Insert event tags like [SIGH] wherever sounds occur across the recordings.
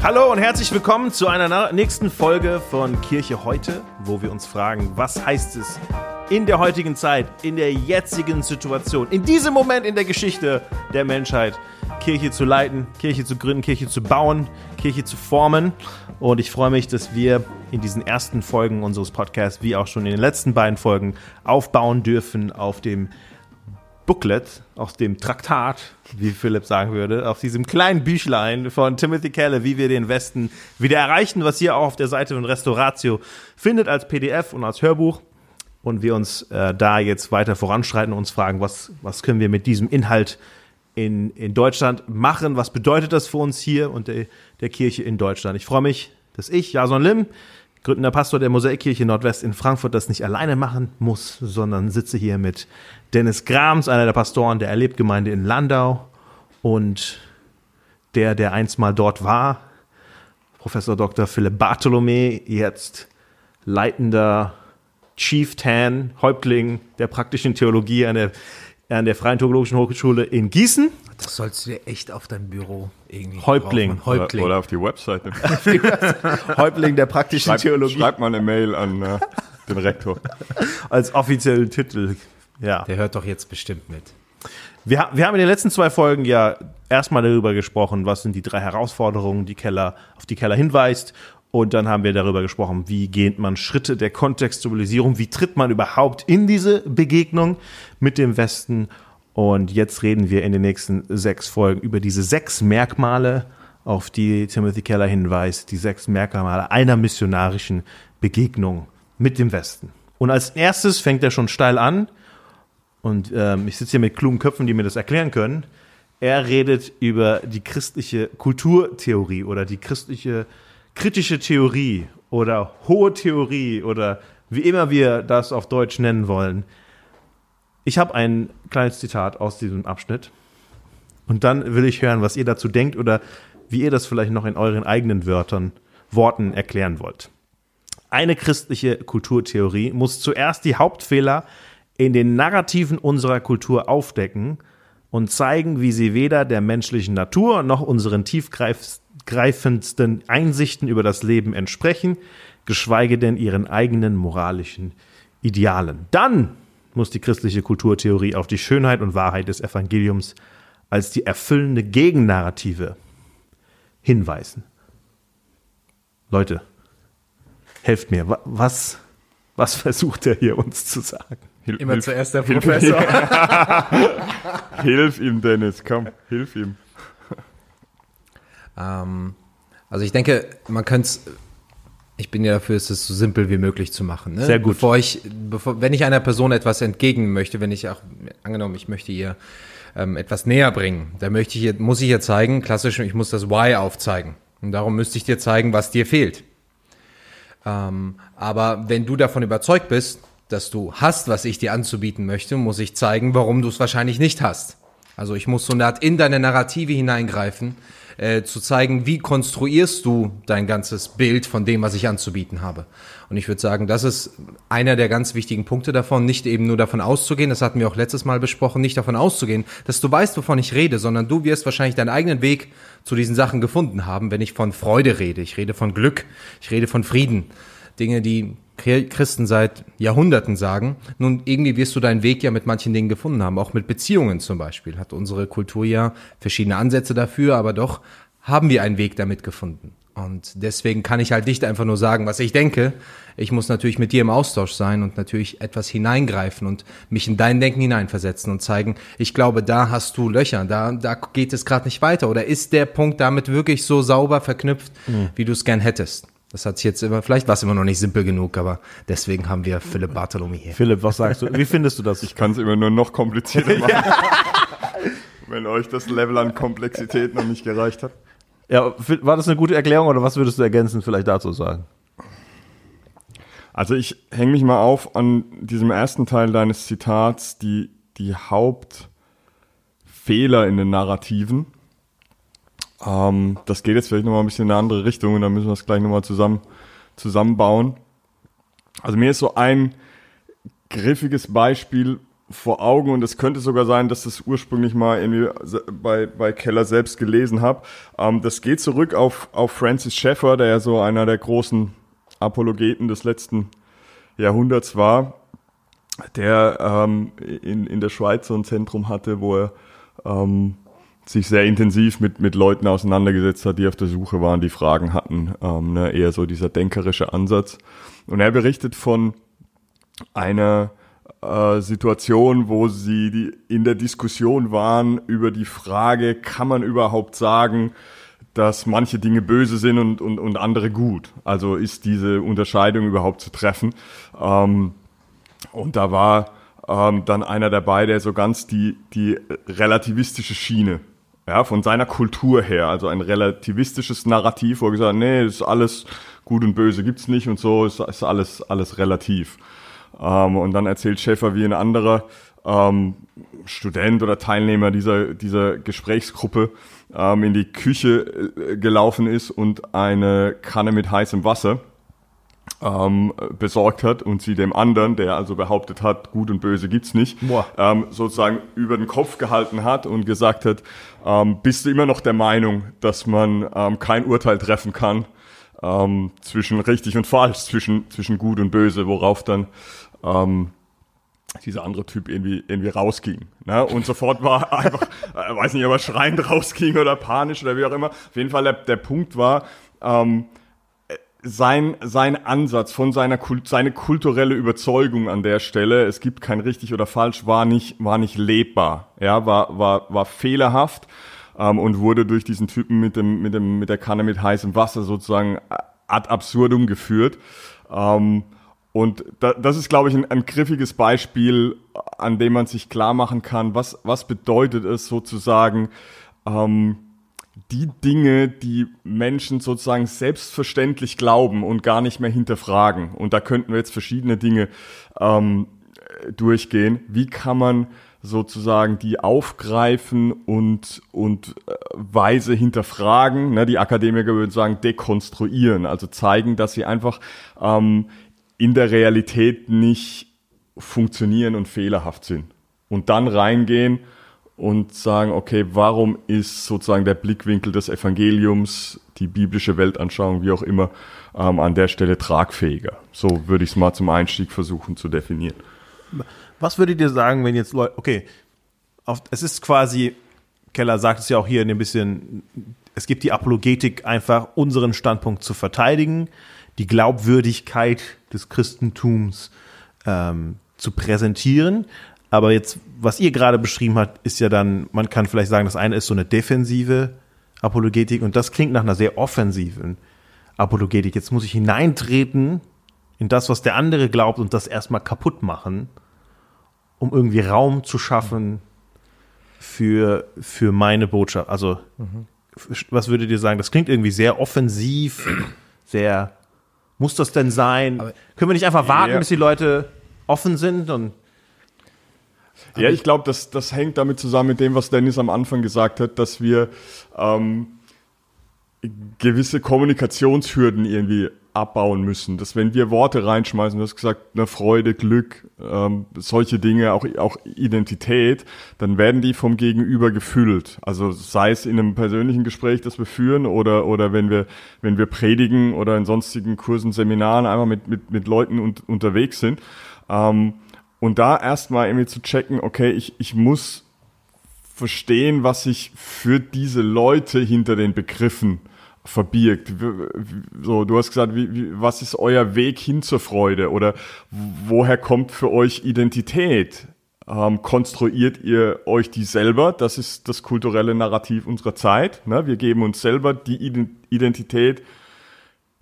Hallo und herzlich willkommen zu einer nächsten Folge von Kirche heute, wo wir uns fragen, was heißt es in der heutigen Zeit, in der jetzigen Situation, in diesem Moment in der Geschichte der Menschheit, Kirche zu leiten, Kirche zu gründen, Kirche zu bauen, Kirche zu formen. Und ich freue mich, dass wir in diesen ersten Folgen unseres Podcasts, wie auch schon in den letzten beiden Folgen, aufbauen dürfen auf dem Booklet, aus dem Traktat, wie Philipp sagen würde, auf diesem kleinen Büchlein von Timothy Keller, wie wir den Westen wieder erreichen, was ihr auch auf der Seite von Restauratio findet als PDF und als Hörbuch. Und wir uns äh, da jetzt weiter voranschreiten und uns fragen, was, was können wir mit diesem Inhalt in, in Deutschland machen? Was bedeutet das für uns hier und der, der Kirche in Deutschland? Ich freue mich, dass ich, Jason Lim, gründender Pastor der Mosaikkirche Nordwest in Frankfurt, das nicht alleine machen muss, sondern sitze hier mit Dennis Grams, einer der Pastoren der Erlebgemeinde in Landau und der, der einst mal dort war, Professor Dr. Philipp Bartholomä, jetzt leitender Chieftain, Häuptling der praktischen Theologie an der, an der Freien Theologischen Hochschule in Gießen. Das sollst du dir echt auf dein Büro irgendwie Häuptling. Häuptling. Oder, oder, auf die Webseite. [LAUGHS] Häuptling der praktischen schreib, Theologie. Schreib mal eine Mail an äh, den Rektor. [LAUGHS] Als offiziellen Titel. Ja. Der hört doch jetzt bestimmt mit. Wir, wir haben in den letzten zwei Folgen ja erstmal darüber gesprochen, was sind die drei Herausforderungen, die Keller, auf die Keller hinweist. Und dann haben wir darüber gesprochen, wie geht man Schritte der Kontextualisierung, wie tritt man überhaupt in diese Begegnung mit dem Westen. Und jetzt reden wir in den nächsten sechs Folgen über diese sechs Merkmale, auf die Timothy Keller hinweist, die sechs Merkmale einer missionarischen Begegnung mit dem Westen. Und als erstes fängt er schon steil an und ähm, ich sitze hier mit klugen Köpfen, die mir das erklären können. Er redet über die christliche Kulturtheorie oder die christliche kritische Theorie oder hohe Theorie oder wie immer wir das auf Deutsch nennen wollen. Ich habe ein kleines Zitat aus diesem Abschnitt und dann will ich hören, was ihr dazu denkt oder wie ihr das vielleicht noch in euren eigenen Wörtern, Worten erklären wollt. Eine christliche Kulturtheorie muss zuerst die Hauptfehler in den Narrativen unserer Kultur aufdecken und zeigen, wie sie weder der menschlichen Natur noch unseren tiefgreifendsten Einsichten über das Leben entsprechen, geschweige denn ihren eigenen moralischen Idealen. Dann muss die christliche Kulturtheorie auf die Schönheit und Wahrheit des Evangeliums als die erfüllende Gegennarrative hinweisen. Leute, helft mir, was, was versucht er hier uns zu sagen? Hilf, Immer hilf, zuerst der Professor. [LAUGHS] hilf ihm, Dennis, komm, hilf ihm. Ähm, also ich denke, man könnte es, ich bin ja dafür, es so simpel wie möglich zu machen. Ne? Sehr gut. Bevor ich, bevor, wenn ich einer Person etwas entgegen möchte, wenn ich auch, angenommen, ich möchte ihr ähm, etwas näher bringen, dann möchte ich, muss ich ihr zeigen, klassisch, ich muss das Why aufzeigen. Und darum müsste ich dir zeigen, was dir fehlt. Ähm, aber wenn du davon überzeugt bist, dass du hast, was ich dir anzubieten möchte, muss ich zeigen, warum du es wahrscheinlich nicht hast. Also ich muss so eine Art in deine Narrative hineingreifen, äh, zu zeigen, wie konstruierst du dein ganzes Bild von dem, was ich anzubieten habe. Und ich würde sagen, das ist einer der ganz wichtigen Punkte davon, nicht eben nur davon auszugehen, das hatten wir auch letztes Mal besprochen, nicht davon auszugehen, dass du weißt, wovon ich rede, sondern du wirst wahrscheinlich deinen eigenen Weg zu diesen Sachen gefunden haben, wenn ich von Freude rede. Ich rede von Glück, ich rede von Frieden. Dinge, die Christen seit Jahrhunderten sagen. Nun, irgendwie wirst du deinen Weg ja mit manchen Dingen gefunden haben, auch mit Beziehungen zum Beispiel. Hat unsere Kultur ja verschiedene Ansätze dafür, aber doch haben wir einen Weg damit gefunden. Und deswegen kann ich halt nicht einfach nur sagen, was ich denke. Ich muss natürlich mit dir im Austausch sein und natürlich etwas hineingreifen und mich in dein Denken hineinversetzen und zeigen, ich glaube, da hast du Löcher, da, da geht es gerade nicht weiter. Oder ist der Punkt damit wirklich so sauber verknüpft, mhm. wie du es gern hättest? Das hat sich jetzt immer, vielleicht war es immer noch nicht simpel genug, aber deswegen haben wir Philipp Bartholomew hier. Philipp, was sagst du? Wie findest du das? Ich kann es immer nur noch komplizierter [LAUGHS] machen. Wenn euch das Level an Komplexität noch nicht gereicht hat. Ja, war das eine gute Erklärung oder was würdest du ergänzen vielleicht dazu sagen? Also ich hänge mich mal auf an diesem ersten Teil deines Zitats, die, die Hauptfehler in den Narrativen. Ähm, das geht jetzt vielleicht nochmal ein bisschen in eine andere Richtung und dann müssen wir es gleich nochmal zusammen, zusammenbauen. Also mir ist so ein griffiges Beispiel vor Augen und es könnte sogar sein, dass das ursprünglich mal irgendwie bei, bei Keller selbst gelesen habe. Ähm, das geht zurück auf, auf Francis Schaeffer, der ja so einer der großen Apologeten des letzten Jahrhunderts war, der ähm, in, in der Schweiz so ein Zentrum hatte, wo er ähm, sich sehr intensiv mit, mit Leuten auseinandergesetzt hat, die auf der Suche waren, die Fragen hatten. Ähm, ne, eher so dieser denkerische Ansatz. Und er berichtet von einer äh, Situation, wo sie die, in der Diskussion waren über die Frage, kann man überhaupt sagen, dass manche Dinge böse sind und, und, und andere gut. Also ist diese Unterscheidung überhaupt zu treffen. Ähm, und da war ähm, dann einer dabei, der so ganz die, die relativistische Schiene, ja, von seiner Kultur her, also ein relativistisches Narrativ, wo er gesagt hat, nee, ist alles gut und böse gibt's nicht und so, ist, ist alles, alles relativ. Ähm, und dann erzählt Schäfer, wie ein anderer ähm, Student oder Teilnehmer dieser, dieser Gesprächsgruppe ähm, in die Küche äh, gelaufen ist und eine Kanne mit heißem Wasser ähm, besorgt hat und sie dem anderen, der also behauptet hat, gut und böse gibt's nicht, ähm, sozusagen über den Kopf gehalten hat und gesagt hat, ähm, bist du immer noch der Meinung, dass man ähm, kein Urteil treffen kann ähm, zwischen richtig und falsch, zwischen, zwischen gut und böse, worauf dann ähm, dieser andere Typ irgendwie, irgendwie rausging. Ne? Und sofort war [LAUGHS] einfach, äh, weiß nicht, ob er schreiend rausging oder panisch oder wie auch immer. Auf jeden Fall der, der Punkt war, ähm, sein, sein Ansatz von seiner seine kulturelle Überzeugung an der Stelle, es gibt kein richtig oder falsch, war nicht, war nicht lebbar, ja, war, war, war fehlerhaft ähm, und wurde durch diesen Typen mit dem, mit dem, mit der Kanne mit heißem Wasser sozusagen ad absurdum geführt. Ähm, und da, das ist, glaube ich, ein, ein griffiges Beispiel, an dem man sich klar machen kann, was, was bedeutet es sozusagen, ähm, die Dinge, die Menschen sozusagen selbstverständlich glauben und gar nicht mehr hinterfragen. Und da könnten wir jetzt verschiedene Dinge ähm, durchgehen. Wie kann man sozusagen die aufgreifen und, und äh, weise hinterfragen? Ne, die Akademiker würden sagen, dekonstruieren, also zeigen, dass sie einfach ähm, in der Realität nicht funktionieren und fehlerhaft sind. Und dann reingehen und sagen, okay, warum ist sozusagen der Blickwinkel des Evangeliums, die biblische Weltanschauung, wie auch immer, ähm, an der Stelle tragfähiger. So würde ich es mal zum Einstieg versuchen zu definieren. Was würdet ihr sagen, wenn jetzt Leute, okay, auf, es ist quasi, Keller sagt es ja auch hier in dem bisschen, es gibt die Apologetik einfach, unseren Standpunkt zu verteidigen, die Glaubwürdigkeit des Christentums ähm, zu präsentieren. Aber jetzt, was ihr gerade beschrieben habt, ist ja dann, man kann vielleicht sagen, das eine ist so eine defensive Apologetik und das klingt nach einer sehr offensiven Apologetik. Jetzt muss ich hineintreten in das, was der andere glaubt und das erstmal kaputt machen, um irgendwie Raum zu schaffen für, für meine Botschaft. Also, mhm. was würdet ihr sagen? Das klingt irgendwie sehr offensiv, sehr, muss das denn sein? Aber Können wir nicht einfach warten, ja. bis die Leute offen sind und ja, ich glaube, das, das hängt damit zusammen mit dem, was Dennis am Anfang gesagt hat, dass wir ähm, gewisse Kommunikationshürden irgendwie abbauen müssen. Dass wenn wir Worte reinschmeißen, du hast gesagt, eine Freude, Glück, ähm, solche Dinge, auch, auch Identität, dann werden die vom Gegenüber gefüllt. Also sei es in einem persönlichen Gespräch, das wir führen, oder, oder wenn wir, wenn wir predigen oder in sonstigen Kursen, Seminaren einmal mit, mit, mit Leuten un unterwegs sind. Ähm, und da erstmal irgendwie zu checken, okay, ich, ich muss verstehen, was sich für diese Leute hinter den Begriffen verbirgt. So, du hast gesagt, wie, wie, was ist euer Weg hin zur Freude oder woher kommt für euch Identität? Ähm, konstruiert ihr euch die selber? Das ist das kulturelle Narrativ unserer Zeit. Ne? Wir geben uns selber die Identität,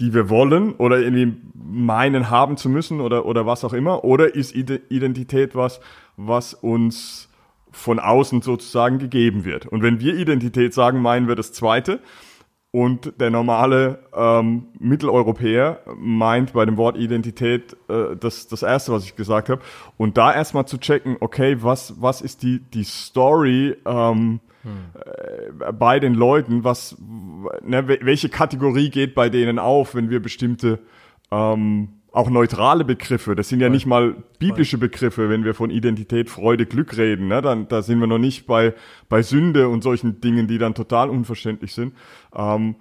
die wir wollen oder irgendwie meinen haben zu müssen oder, oder was auch immer? Oder ist Identität was, was uns von außen sozusagen gegeben wird? Und wenn wir Identität sagen, meinen wir das Zweite. Und der normale ähm, Mitteleuropäer meint bei dem Wort Identität äh, das, das Erste, was ich gesagt habe. Und da erstmal zu checken, okay, was, was ist die, die Story ähm, hm. bei den Leuten, was, ne, welche Kategorie geht bei denen auf, wenn wir bestimmte ähm, auch neutrale Begriffe. Das sind ja nicht mal biblische Begriffe, wenn wir von Identität, Freude, Glück reden. Ne? Dann, da sind wir noch nicht bei, bei Sünde und solchen Dingen, die dann total unverständlich sind. Ähm,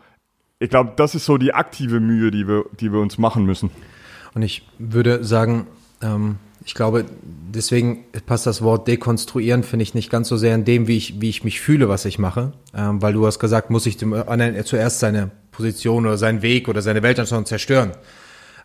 ich glaube, das ist so die aktive Mühe, die wir, die wir uns machen müssen. Und ich würde sagen, ähm, ich glaube, deswegen passt das Wort dekonstruieren, finde ich nicht ganz so sehr in dem, wie ich, wie ich mich fühle, was ich mache. Ähm, weil du hast gesagt, muss ich dem anderen zuerst seine Position oder seinen Weg oder seine Weltanschauung zerstören.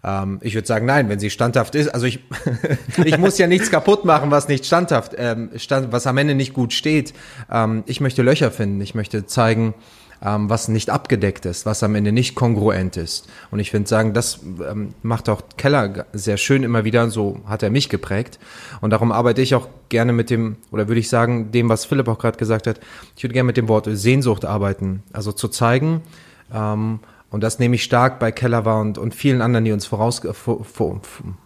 Ähm, ich würde sagen, nein, wenn sie standhaft ist. Also ich, [LAUGHS] ich muss ja nichts kaputt machen, was nicht standhaft, ähm, stand, was am Ende nicht gut steht. Ähm, ich möchte Löcher finden. Ich möchte zeigen, ähm, was nicht abgedeckt ist, was am Ende nicht kongruent ist. Und ich finde sagen, das ähm, macht auch Keller sehr schön immer wieder, so hat er mich geprägt. Und darum arbeite ich auch gerne mit dem, oder würde ich sagen, dem, was Philipp auch gerade gesagt hat, ich würde gerne mit dem Wort Sehnsucht arbeiten. Also zu zeigen, ähm, und das nehme ich stark bei Keller war und, und vielen anderen, die uns voraus, vor, vor,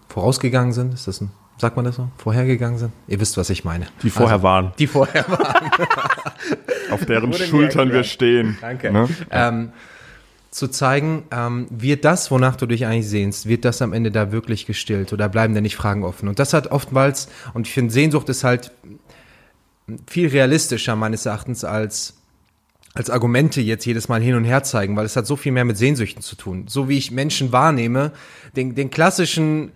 vorausgegangen sind. Ist das ein sagt man das so? Vorhergegangen sind? Ihr wisst, was ich meine. Die vorher also, waren. Die vorher waren. [LAUGHS] Auf deren Schultern wir stehen. Danke. Ne? Ähm, zu zeigen, ähm, wird das, wonach du dich eigentlich sehnst, wird das am Ende da wirklich gestillt oder bleiben da nicht Fragen offen? Und das hat oftmals, und ich finde, Sehnsucht ist halt viel realistischer meines Erachtens als als Argumente jetzt jedes Mal hin und her zeigen, weil es hat so viel mehr mit Sehnsüchten zu tun. So wie ich Menschen wahrnehme, den, den klassischen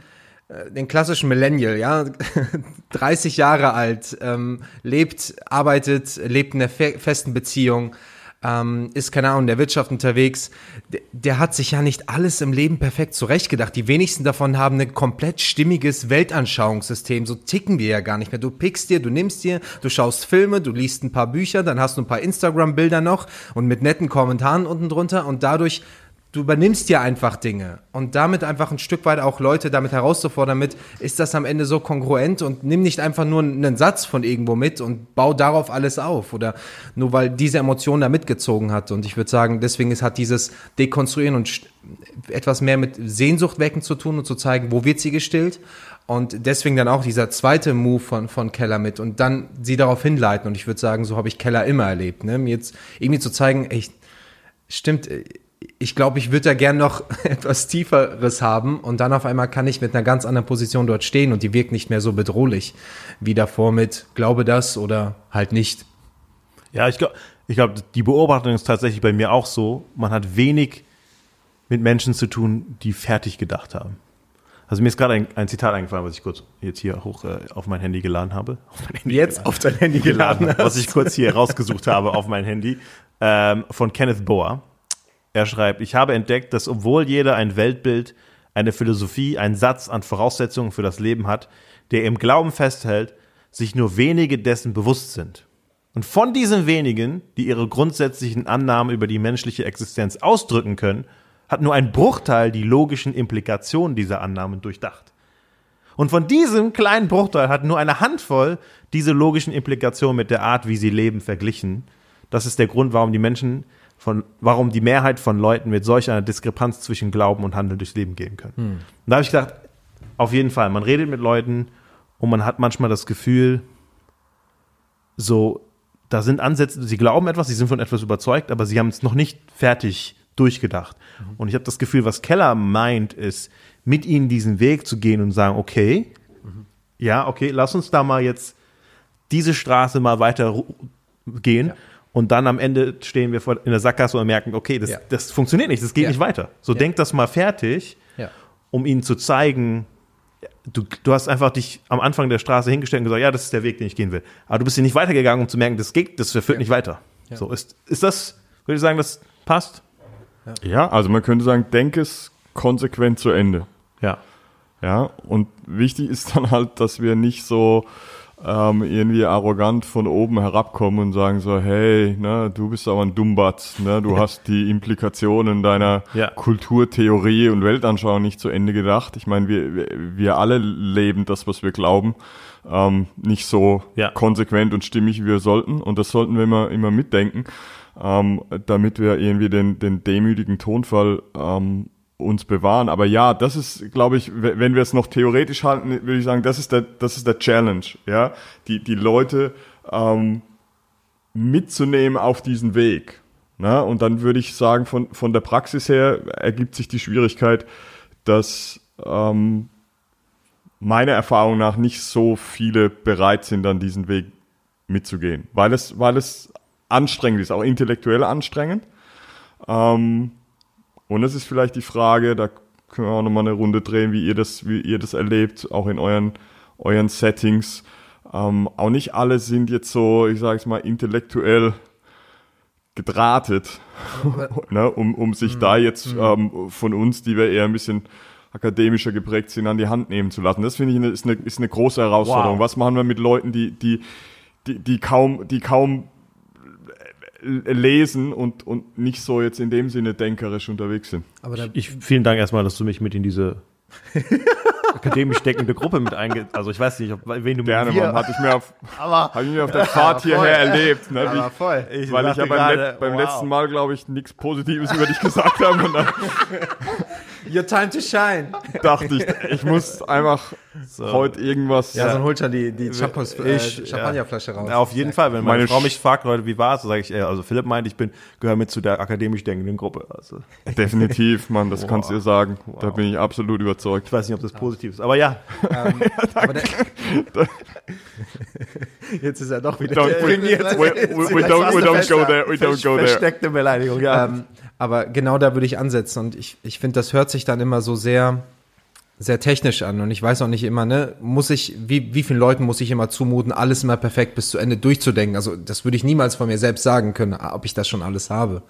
den klassischen Millennial, ja, [LAUGHS] 30 Jahre alt, ähm, lebt, arbeitet, lebt in einer fe festen Beziehung, ähm, ist, keine Ahnung, in der Wirtschaft unterwegs, der, der hat sich ja nicht alles im Leben perfekt zurechtgedacht. Die wenigsten davon haben ein komplett stimmiges Weltanschauungssystem. So ticken wir ja gar nicht mehr. Du pickst dir, du nimmst dir, du schaust Filme, du liest ein paar Bücher, dann hast du ein paar Instagram-Bilder noch und mit netten Kommentaren unten drunter und dadurch du übernimmst ja einfach Dinge. Und damit einfach ein Stück weit auch Leute damit herauszufordern mit, ist das am Ende so kongruent und nimm nicht einfach nur einen Satz von irgendwo mit und bau darauf alles auf oder nur weil diese Emotion da mitgezogen hat. Und ich würde sagen, deswegen ist, hat dieses Dekonstruieren und etwas mehr mit Sehnsucht wecken zu tun und zu zeigen, wo wird sie gestillt. Und deswegen dann auch dieser zweite Move von, von Keller mit und dann sie darauf hinleiten. Und ich würde sagen, so habe ich Keller immer erlebt, ne? mir jetzt irgendwie zu zeigen, ey, stimmt, ich glaube, ich würde da gern noch [LAUGHS] etwas Tieferes haben und dann auf einmal kann ich mit einer ganz anderen Position dort stehen und die wirkt nicht mehr so bedrohlich wie davor mit glaube das oder halt nicht. Ja, ich glaube, ich glaube, die Beobachtung ist tatsächlich bei mir auch so. Man hat wenig mit Menschen zu tun, die fertig gedacht haben. Also mir ist gerade ein, ein, Zitat eingefallen, was ich kurz jetzt hier hoch äh, auf mein Handy geladen habe. [LAUGHS] Auf Handy jetzt geladen. auf dein Handy geladen, geladen was ich kurz hier [LAUGHS] rausgesucht habe auf mein Handy ähm, von Kenneth Boer. Er schreibt, ich habe entdeckt, dass obwohl jeder ein Weltbild, eine Philosophie, einen Satz an Voraussetzungen für das Leben hat, der im Glauben festhält, sich nur wenige dessen bewusst sind. Und von diesen wenigen, die ihre grundsätzlichen Annahmen über die menschliche Existenz ausdrücken können, hat nur ein Bruchteil die logischen Implikationen dieser Annahmen durchdacht. Und von diesem kleinen Bruchteil hat nur eine Handvoll diese logischen Implikationen mit der Art, wie sie leben, verglichen. Das ist der Grund, warum die Menschen von, warum die Mehrheit von Leuten mit solch einer Diskrepanz zwischen Glauben und Handeln durchs Leben gehen können. Hm. Und da habe ich gedacht, auf jeden Fall, man redet mit Leuten und man hat manchmal das Gefühl, so, da sind Ansätze, sie glauben etwas, sie sind von etwas überzeugt, aber sie haben es noch nicht fertig durchgedacht. Mhm. Und ich habe das Gefühl, was Keller meint, ist, mit ihnen diesen Weg zu gehen und sagen, okay, mhm. ja, okay, lass uns da mal jetzt diese Straße mal weiter gehen. Ja. Und dann am Ende stehen wir in der Sackgasse und merken, okay, das, ja. das funktioniert nicht, das geht ja. nicht weiter. So ja. denk das mal fertig, um ihnen zu zeigen, du, du hast einfach dich am Anfang der Straße hingestellt und gesagt, ja, das ist der Weg, den ich gehen will. Aber du bist hier nicht weitergegangen, um zu merken, das geht, das führt nicht weiter. So, ist, ist das, würde ich sagen, das passt? Ja. also man könnte sagen, denk es konsequent zu Ende. Ja. Ja, und wichtig ist dann halt, dass wir nicht so ähm, irgendwie arrogant von oben herabkommen und sagen so, hey, ne, du bist aber ein Dummbatz, ne, du [LAUGHS] hast die Implikationen deiner ja. Kulturtheorie und Weltanschauung nicht zu Ende gedacht. Ich meine, wir, wir alle leben das, was wir glauben, ähm, nicht so ja. konsequent und stimmig, wie wir sollten. Und das sollten wir immer, immer mitdenken, ähm, damit wir irgendwie den, den demütigen Tonfall ähm, uns bewahren. Aber ja, das ist, glaube ich, wenn wir es noch theoretisch halten, würde ich sagen, das ist der, das ist der Challenge, ja, die, die Leute ähm, mitzunehmen auf diesen Weg. Ne? Und dann würde ich sagen, von, von der Praxis her ergibt sich die Schwierigkeit, dass ähm, meiner Erfahrung nach nicht so viele bereit sind, dann diesen Weg mitzugehen, weil es, weil es anstrengend ist, auch intellektuell anstrengend. Ähm, und es ist vielleicht die Frage, da können wir auch nochmal eine Runde drehen, wie ihr das, wie ihr das erlebt, auch in euren, euren Settings. Ähm, auch nicht alle sind jetzt so, ich sage es mal, intellektuell gedrahtet, [LAUGHS] ne, um, um sich Mhm. da jetzt ähm, von uns, die wir eher ein bisschen akademischer geprägt sind, an die Hand nehmen zu lassen. Das finde ich eine, ist, eine, ist eine große Herausforderung. Wow. Was machen wir mit Leuten, die, die, die, die kaum, die kaum lesen und, und nicht so jetzt in dem Sinne denkerisch unterwegs sind? Aber da, Ich, vielen Dank erstmal, dass du mich mit in diese [LAUGHS] akademisch deckende Gruppe mit einge... Also ich weiß nicht, ob, wen du Gerne, mit Mann. Hatte ich mir auf, aber hatte ich mir auf der Fahrt voll. hierher erlebt. Ne? Wie, voll. Ich weil ich ja beim, gerade, Let beim wow. letzten Mal, glaube ich, nichts Positives über dich gesagt habe. [LAUGHS] Your time to shine. dachte ich, ich muss einfach heute irgendwas. Ja, dann holt er die, die Champos, äh, Ich, Champagnerflasche raus. Ja, auf jeden Fall, wenn meine, Meine Frau mich fragt, Leute, wie war's, so sage ich, äh, also Philipp meint, ich bin gehöre mit zu der akademisch denkenden Gruppe. Also Definitiv, Mann, das kannst du dir sagen. Da bin ich absolut überzeugt. ich weiß nicht, ob das positiv ist, aber ja. Ähm, [LAUGHS] aber der, Jetzt ist er doch wieder Don't, we, we, we, we don't, we don't go there. We don't go there. Versteckte Beleidigung, ja. Ähm, aber genau da würde ich ansetzen und ich, ich finde, das hört sich dann immer so sehr, sehr technisch an und ich weiß auch nicht immer, ne, muss ich, wie, wie vielen Leuten muss ich immer zumuten, alles immer perfekt bis zu Ende durchzudenken? Also das würde ich niemals von mir selbst sagen können, ob ich das schon alles habe.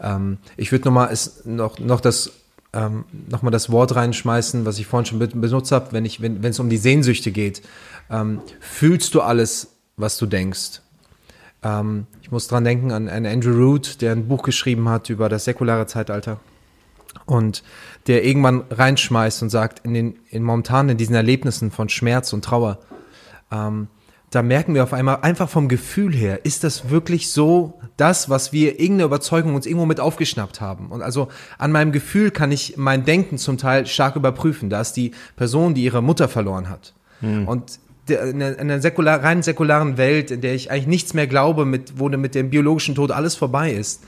Ähm, ich würde nochmal noch, noch das ähm, noch mal das Wort reinschmeißen, was ich vorhin schon be- benutzt habe, wenn ich, wenn es um die Sehnsüchte geht. Ähm, fühlst du alles, was du denkst? Ähm, ich muss dran denken an, an Andrew Root, der ein Buch geschrieben hat über das säkulare Zeitalter und der irgendwann reinschmeißt und sagt, in den in momentan in diesen Erlebnissen von Schmerz und Trauer, ähm, da merken wir auf einmal einfach vom Gefühl her, ist das wirklich so das, was wir irgendeine Überzeugung uns irgendwo mit aufgeschnappt haben? Und also an meinem Gefühl kann ich mein Denken zum Teil stark überprüfen. Da ist die Person, die ihre Mutter verloren hat. Und der, in einer, in einer säkular, rein säkularen Welt, in der ich eigentlich nichts mehr glaube, mit, wo mit dem biologischen Tod alles vorbei ist,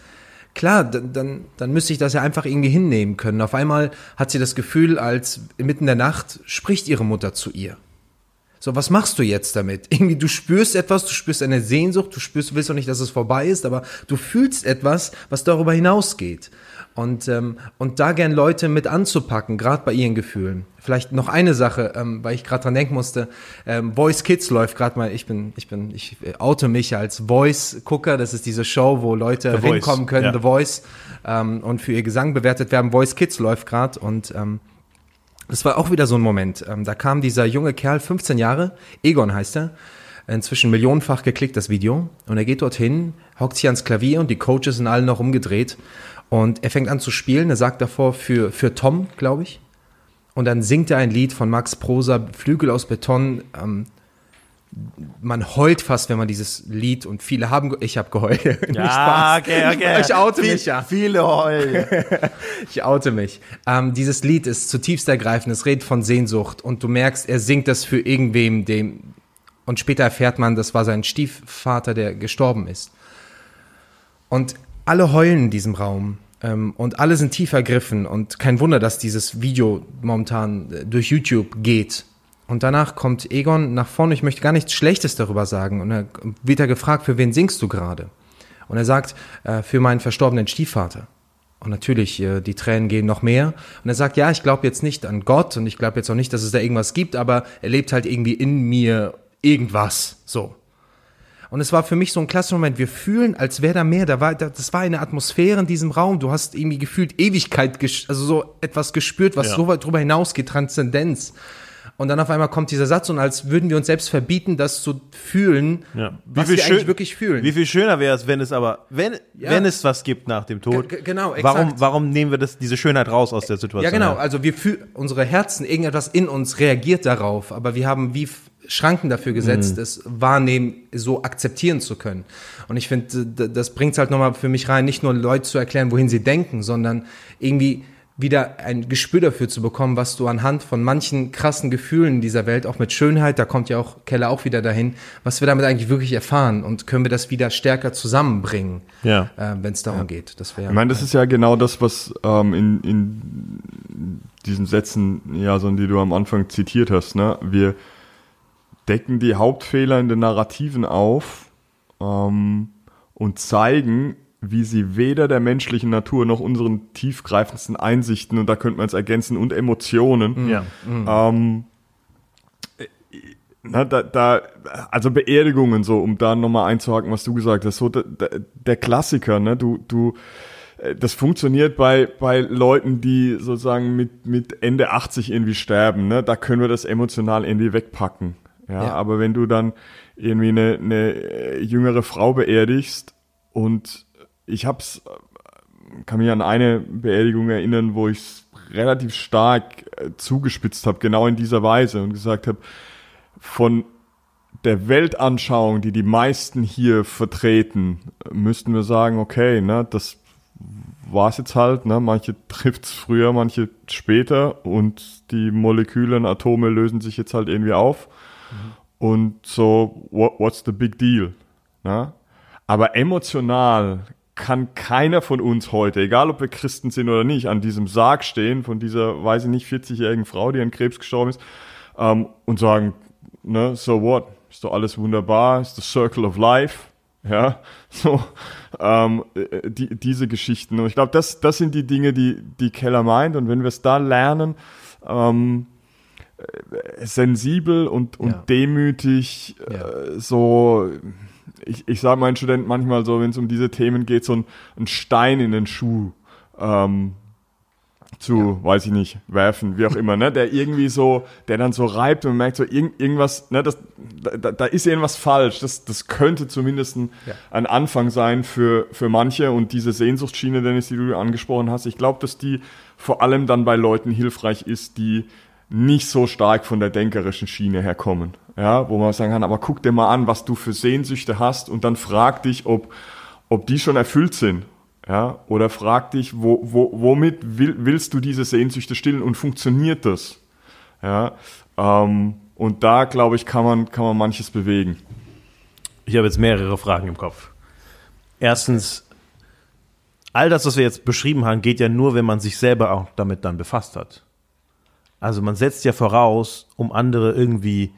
klar, dann, dann, dann müsste ich das ja einfach irgendwie hinnehmen können. Auf einmal hat sie das Gefühl, als mitten in der Nacht spricht ihre Mutter zu ihr. So, was machst du jetzt damit? [LAUGHS] Irgendwie, du spürst etwas, du spürst eine Sehnsucht, du spürst, willst doch nicht, dass es vorbei ist, aber du fühlst etwas, was darüber hinausgeht. Und, ähm, und da gern Leute mit anzupacken, gerade bei ihren Gefühlen. Vielleicht noch eine Sache, ähm, weil ich gerade dran denken musste. Ähm, Voice Kids läuft gerade mal, ich bin, ich bin, ich äh, oute mich als Voice-Gucker. Das ist diese Show, wo Leute The Voice, hinkommen können, ja. The Voice, ähm, und für ihr Gesang bewertet werden. Voice Kids läuft gerade und ähm, das war auch wieder so ein Moment. Ähm, da kam dieser junge Kerl, 15 Jahre, Egon heißt er, inzwischen millionenfach geklickt, das Video. Und er geht dorthin, hockt sich ans Klavier und die Coaches sind alle noch umgedreht. Und er fängt an zu spielen. Er sagt davor für, für Tom, glaube ich. Und dann singt er ein Lied von Max Prosa, Flügel aus Beton. Ähm, man heult fast, wenn man dieses Lied und viele haben, ge- ich habe geheult. [LAUGHS] Spaß. okay, okay. Ich oute Viel- mich ja. Viele heulen. [LAUGHS] Ich oute mich. Ähm, dieses Lied ist zutiefst ergreifend. Es redet von Sehnsucht und du merkst, er singt das für irgendwem, dem und später erfährt man, das war sein Stiefvater, der gestorben ist. Und alle heulen in diesem Raum ähm, und alle sind tief ergriffen und kein Wunder, dass dieses Video momentan äh, durch YouTube geht. Und danach kommt Egon nach vorne. Ich möchte gar nichts Schlechtes darüber sagen. Und er wird er gefragt, für wen singst du gerade? Und er sagt, äh, für meinen verstorbenen Stiefvater. Und natürlich, äh, die Tränen gehen noch mehr. Und er sagt, ja, ich glaube jetzt nicht an Gott und ich glaube jetzt auch nicht, dass es da irgendwas gibt, aber er lebt halt irgendwie in mir irgendwas. So. Und es war für mich so ein klasse Moment. Wir fühlen, als wäre da mehr. Da war, da, das war eine Atmosphäre in diesem Raum. Du hast irgendwie gefühlt Ewigkeit, also so etwas gespürt, was Ja. so weit drüber hinausgeht, Transzendenz. Und dann auf einmal kommt dieser Satz und als würden wir uns selbst verbieten, das zu fühlen, Ja. was wir eigentlich wirklich fühlen. Wie viel schöner wäre es, wenn es aber, wenn, Ja. wenn es was gibt nach dem Tod. G- genau, Warum, exakt. warum nehmen wir das, diese Schönheit raus aus der Situation? Ja, genau. Also wir fühlen, unsere Herzen, irgendetwas in uns reagiert darauf, aber wir haben wie Schranken dafür gesetzt, Mhm. es wahrnehmen, so akzeptieren zu können. Und ich finde, das bringt halt nochmal für mich rein, nicht nur Leute zu erklären, wohin sie denken, sondern irgendwie wieder ein Gespür dafür zu bekommen, was du anhand von manchen krassen Gefühlen dieser Welt, auch mit Schönheit, da kommt ja auch Keller auch wieder dahin, was wir damit eigentlich wirklich erfahren und können wir das wieder stärker zusammenbringen, Ja. äh, wenn es darum geht. Das Ich meine, das ist ja genau das, was ähm, in, in diesen Sätzen, ja, so die du am Anfang zitiert hast, ne? Wir decken die Hauptfehler in den Narrativen auf ähm, und zeigen, wie sie weder der menschlichen Natur noch unseren tiefgreifendsten Einsichten, und da könnte man es ergänzen, und Emotionen, Ja. ähm, na, da, da, also Beerdigungen so, um da nochmal einzuhaken, was du gesagt hast, so der, der Klassiker, ne, du, du, äh, das funktioniert bei, bei Leuten, die sozusagen mit, mit Ende 80 irgendwie sterben, ne, da können wir das emotional irgendwie wegpacken, ja, Ja. aber wenn du dann irgendwie eine, eine äh, jüngere Frau beerdigst und ich hab's, äh, kann mich an eine Beerdigung erinnern, wo ich relativ stark äh, zugespitzt habe, genau in dieser Weise und gesagt habe, von der Weltanschauung, die die meisten hier vertreten, müssten wir sagen, okay, ne, das war's jetzt halt, ne, manche [LAUGHS] trifft's früher, manche später und die Moleküle und Atome lösen sich jetzt halt irgendwie auf und so, what, what's the big deal, ne? Aber emotional kann keiner von uns heute, egal ob wir Christen sind oder nicht, an diesem Sarg stehen von dieser, weiß ich nicht, 40-jährigen Frau, die an Krebs gestorben ist, ähm, und sagen, ne, so what? Ist doch alles wunderbar, ist the circle of life, ja, [LAUGHS] so, ähm, äh, die, diese Geschichten. Und ich glaube, das, das sind die Dinge, die, die Keller meint. Und wenn wir es da lernen, ähm, äh, sensibel und, und Ja. demütig, Ja. äh, so, ich, ich sage meinen Studenten manchmal so, wenn es um diese Themen geht, so ein, ein Stein in den Schuh ähm, zu, weiß ich nicht, werfen, wie auch immer, ne, der irgendwie so, der dann so reibt und merkt so, irgend, irgendwas, ne, das, da, da ist irgendwas falsch, das, das könnte zumindest ein, Ja. ein Anfang sein für, für manche und diese Sehnsuchtsschiene, Dennis, die du angesprochen hast, ich glaube, dass die vor allem dann bei Leuten hilfreich ist, die nicht so stark von der denkerischen Schiene herkommen, ja, wo man sagen kann, aber guck dir mal an, was du für Sehnsüchte hast und dann frag dich, ob, ob die schon erfüllt sind, ja, oder frag dich, wo, wo, womit will, willst du diese Sehnsüchte stillen und funktioniert das, ja, ähm, und da, glaube ich, kann man, kann man manches bewegen. Ich habe jetzt mehrere Fragen im Kopf. Erstens, all das, was wir jetzt beschrieben haben, geht ja nur, wenn man sich selber auch damit dann befasst hat. Also man setzt ja voraus, um andere irgendwie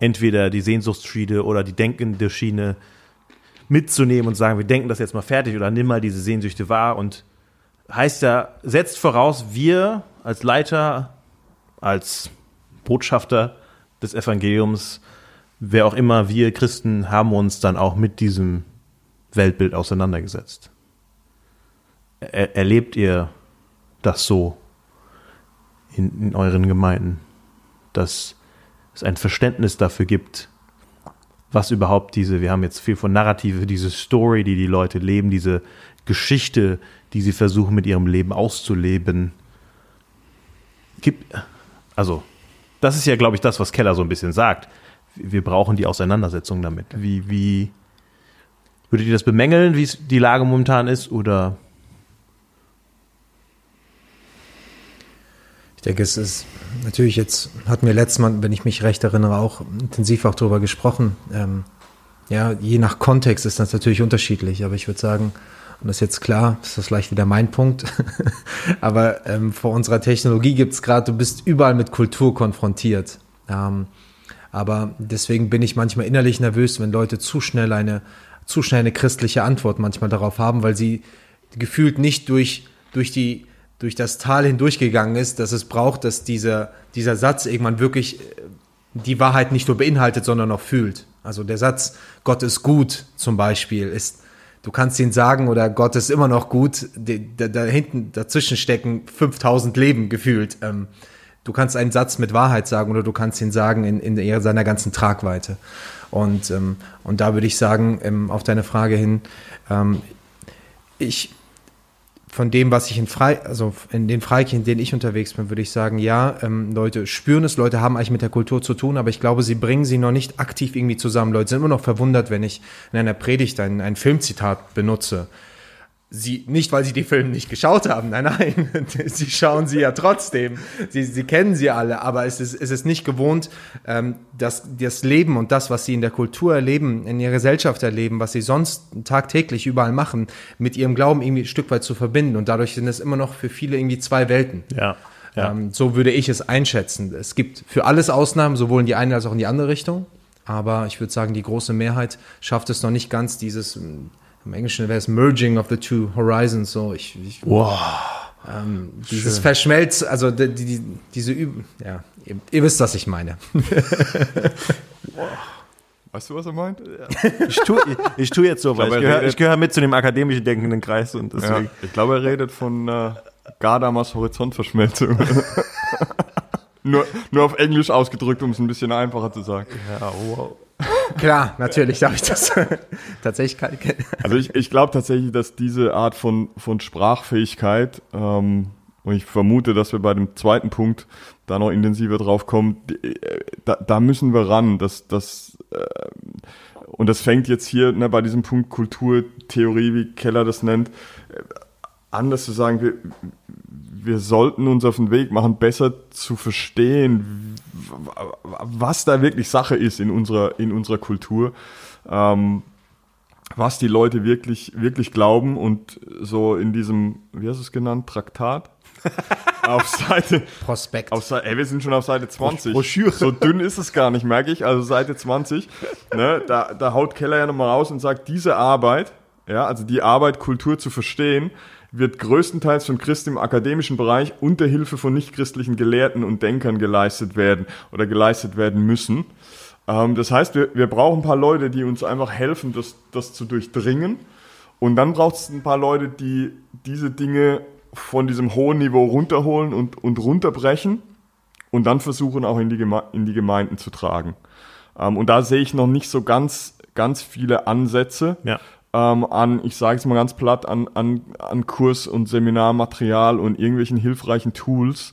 entweder die Sehnsuchtsschiene oder die denkende Schiene mitzunehmen und sagen, wir denken das jetzt mal fertig oder nimm mal diese Sehnsüchte wahr und heißt ja, setzt voraus, wir als Leiter, als Botschafter des Evangeliums, wer auch immer, wir Christen haben uns dann auch mit diesem Weltbild auseinandergesetzt. Er, erlebt ihr das so in, in euren Gemeinden, dass es ein Verständnis dafür gibt, was überhaupt diese, wir haben jetzt viel von Narrative, diese Story, die die Leute leben, diese Geschichte, die sie versuchen mit ihrem Leben auszuleben, gibt, also, das ist ja, glaube ich, das, was Keller so ein bisschen sagt. Wir brauchen die Auseinandersetzung damit. Wie, wie, würdet ihr das bemängeln, wie die Lage momentan ist, oder? Denke, es ist natürlich jetzt, hatten wir letztes Mal, wenn ich mich recht erinnere, auch intensiv auch darüber gesprochen. Ähm, ja, je nach Kontext ist das natürlich unterschiedlich, aber ich würde sagen, und das ist jetzt klar, ist das vielleicht wieder mein Punkt, [LAUGHS] aber ähm, vor unserer Technologie gibt es gerade, du bist überall mit Kultur konfrontiert. Ähm, aber deswegen bin ich manchmal innerlich nervös, wenn Leute zu schnell eine, zu schnell eine christliche Antwort manchmal darauf haben, weil sie gefühlt nicht durch, durch die, durch das Tal hindurchgegangen ist, dass es braucht, dass dieser, dieser Satz irgendwann wirklich äh, die Wahrheit nicht nur beinhaltet, sondern auch fühlt. Also der Satz, Gott ist gut zum Beispiel, ist, du kannst ihn sagen oder Gott ist immer noch gut, da, da hinten dazwischen stecken 5000 Leben gefühlt. Ähm, du kannst einen Satz mit Wahrheit sagen oder du kannst ihn sagen in, in seiner ganzen Tragweite. Und, ähm, und da würde ich sagen, ähm, auf deine Frage hin, ich, von dem, was ich in Frei, also in den Freikirchen, in denen ich unterwegs bin, würde ich sagen, ja, ähm, Leute spüren es, Leute haben eigentlich mit der Kultur zu tun, aber ich glaube, sie bringen sie noch nicht aktiv irgendwie zusammen. Leute sind immer noch verwundert, wenn ich in einer Predigt ein, ein Filmzitat benutze. Sie, nicht, weil sie die Filme nicht geschaut haben, nein, nein, [LAUGHS] sie schauen sie ja trotzdem. Sie, sie kennen sie alle, aber es ist, es ist nicht gewohnt, ähm, dass das Leben und das, was sie in der Kultur erleben, in ihrer Gesellschaft erleben, was sie sonst tagtäglich überall machen, mit ihrem Glauben irgendwie ein Stück weit zu verbinden. Und dadurch sind es immer noch für viele irgendwie zwei Welten. Ja. Ja. Ähm, so würde ich es einschätzen. Es gibt für alles Ausnahmen, sowohl in die eine als auch in die andere Richtung. Aber ich würde sagen, die große Mehrheit schafft es noch nicht ganz, dieses, im Englischen wäre es Merging of the Two Horizons. So, ich, ich Wow. ähm, dieses Verschmelz, also die, die, diese Üb ja, ihr, ihr wisst, was ich meine. [LAUGHS] Weißt du, was er meint? Ich tue ich, ich tu jetzt so, weil ich, glaube, er gehöre redet- ich gehöre mit zu dem akademisch denkenden Kreis und Ja, deswegen. ich glaube, er redet von äh, Gadamas Horizontverschmelzung. [LAUGHS] nur, nur auf Englisch ausgedrückt, um es ein bisschen einfacher zu sagen. Ja, wow. Klar, natürlich darf ich das [LAUGHS] tatsächlich Also ich, ich glaube tatsächlich, dass diese Art von, von Sprachfähigkeit, ähm, und ich vermute, dass wir bei dem zweiten Punkt da noch intensiver drauf kommen, äh, da, da müssen wir ran. Das, das, äh, und das fängt jetzt hier ne, bei diesem Punkt Kulturtheorie, wie Keller das nennt, äh, an, dass zu sagen, wir, wir sollten uns auf den Weg machen, besser zu verstehen, was da wirklich Sache ist in unserer, in unserer Kultur. Ähm, was die Leute wirklich, wirklich glauben und so in diesem, wie hast du es genannt, Traktat? [LAUGHS] auf Seite, Prospekt. auf Seite, ey, wir sind schon auf Seite 20. Broschüre. So dünn ist es gar nicht, merke ich. Also Seite 20, ne, da, da haut Keller ja nochmal raus und sagt, diese Arbeit, ja, also die Arbeit, Kultur zu verstehen, wird größtenteils von Christen im akademischen Bereich unter Hilfe von nichtchristlichen Gelehrten und Denkern geleistet werden oder geleistet werden müssen. Ähm, das heißt, wir, wir brauchen ein paar Leute, die uns einfach helfen, das, das zu durchdringen. Und dann braucht es ein paar Leute, die diese Dinge von diesem hohen Niveau runterholen und, und runterbrechen und dann versuchen auch in die, Geme in die Gemeinden zu tragen. Ähm, und da sehe ich noch nicht so ganz, ganz viele Ansätze Ja. Ähm, an, ich sage es mal ganz platt, an, an, an Kurs- und Seminarmaterial und irgendwelchen hilfreichen Tools,